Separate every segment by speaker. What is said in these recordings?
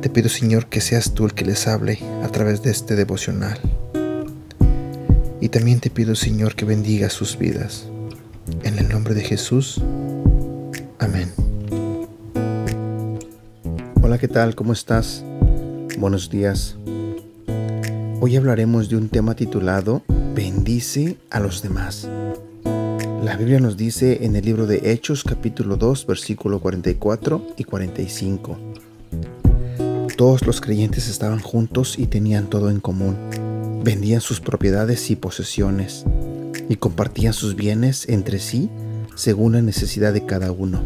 Speaker 1: Te pido, Señor, que seas tú el que les hable a través de este devocional. Y también te pido, Señor, que bendiga sus vidas. En el nombre de Jesús. Amén. Hola, ¿qué tal? ¿Cómo estás? Buenos días. Hoy hablaremos de un tema titulado Bendice a los demás. La Biblia nos dice en el libro de Hechos capítulo 2 versículo 44 y 45. Todos los creyentes estaban juntos y tenían todo en común. Vendían sus propiedades y posesiones y compartían sus bienes entre sí según la necesidad de cada uno.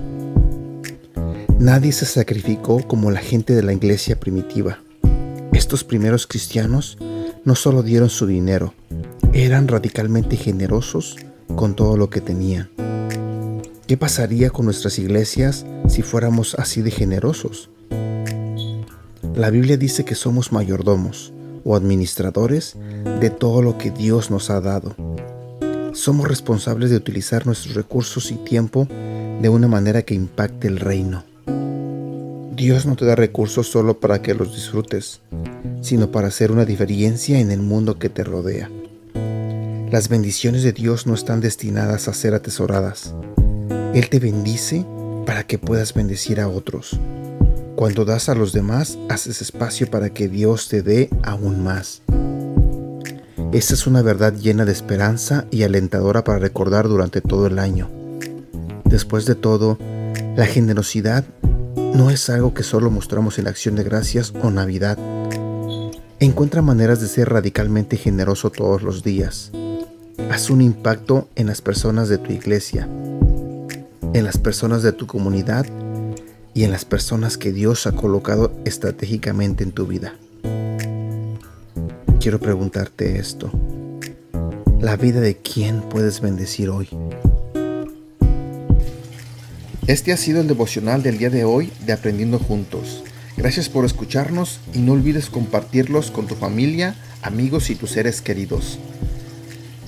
Speaker 1: Nadie se sacrificó como la gente de la iglesia primitiva. Estos primeros cristianos no solo dieron su dinero, eran radicalmente generosos con todo lo que tenían. ¿Qué pasaría con nuestras iglesias si fuéramos así de generosos? La Biblia dice que somos mayordomos o administradores de todo lo que Dios nos ha dado. Somos responsables de utilizar nuestros recursos y tiempo de una manera que impacte el reino. Dios no te da recursos solo para que los disfrutes, sino para hacer una diferencia en el mundo que te rodea. Las bendiciones de Dios no están destinadas a ser atesoradas. Él te bendice para que puedas bendecir a otros. Cuando das a los demás, haces espacio para que Dios te dé aún más. Esta es una verdad llena de esperanza y alentadora para recordar durante todo el año. Después de todo, la generosidad no es algo que solo mostramos en acción de gracias o Navidad. Encuentra maneras de ser radicalmente generoso todos los días. Haz un impacto en las personas de tu iglesia, en las personas de tu comunidad y en las personas que Dios ha colocado estratégicamente en tu vida. Quiero preguntarte esto. ¿La vida de quién puedes bendecir hoy? Este ha sido el devocional del día de hoy de Aprendiendo Juntos. Gracias por escucharnos y no olvides compartirlos con tu familia, amigos y tus seres queridos.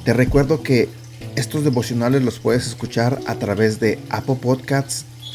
Speaker 1: Te recuerdo que estos devocionales los puedes escuchar a través de Apple Podcasts,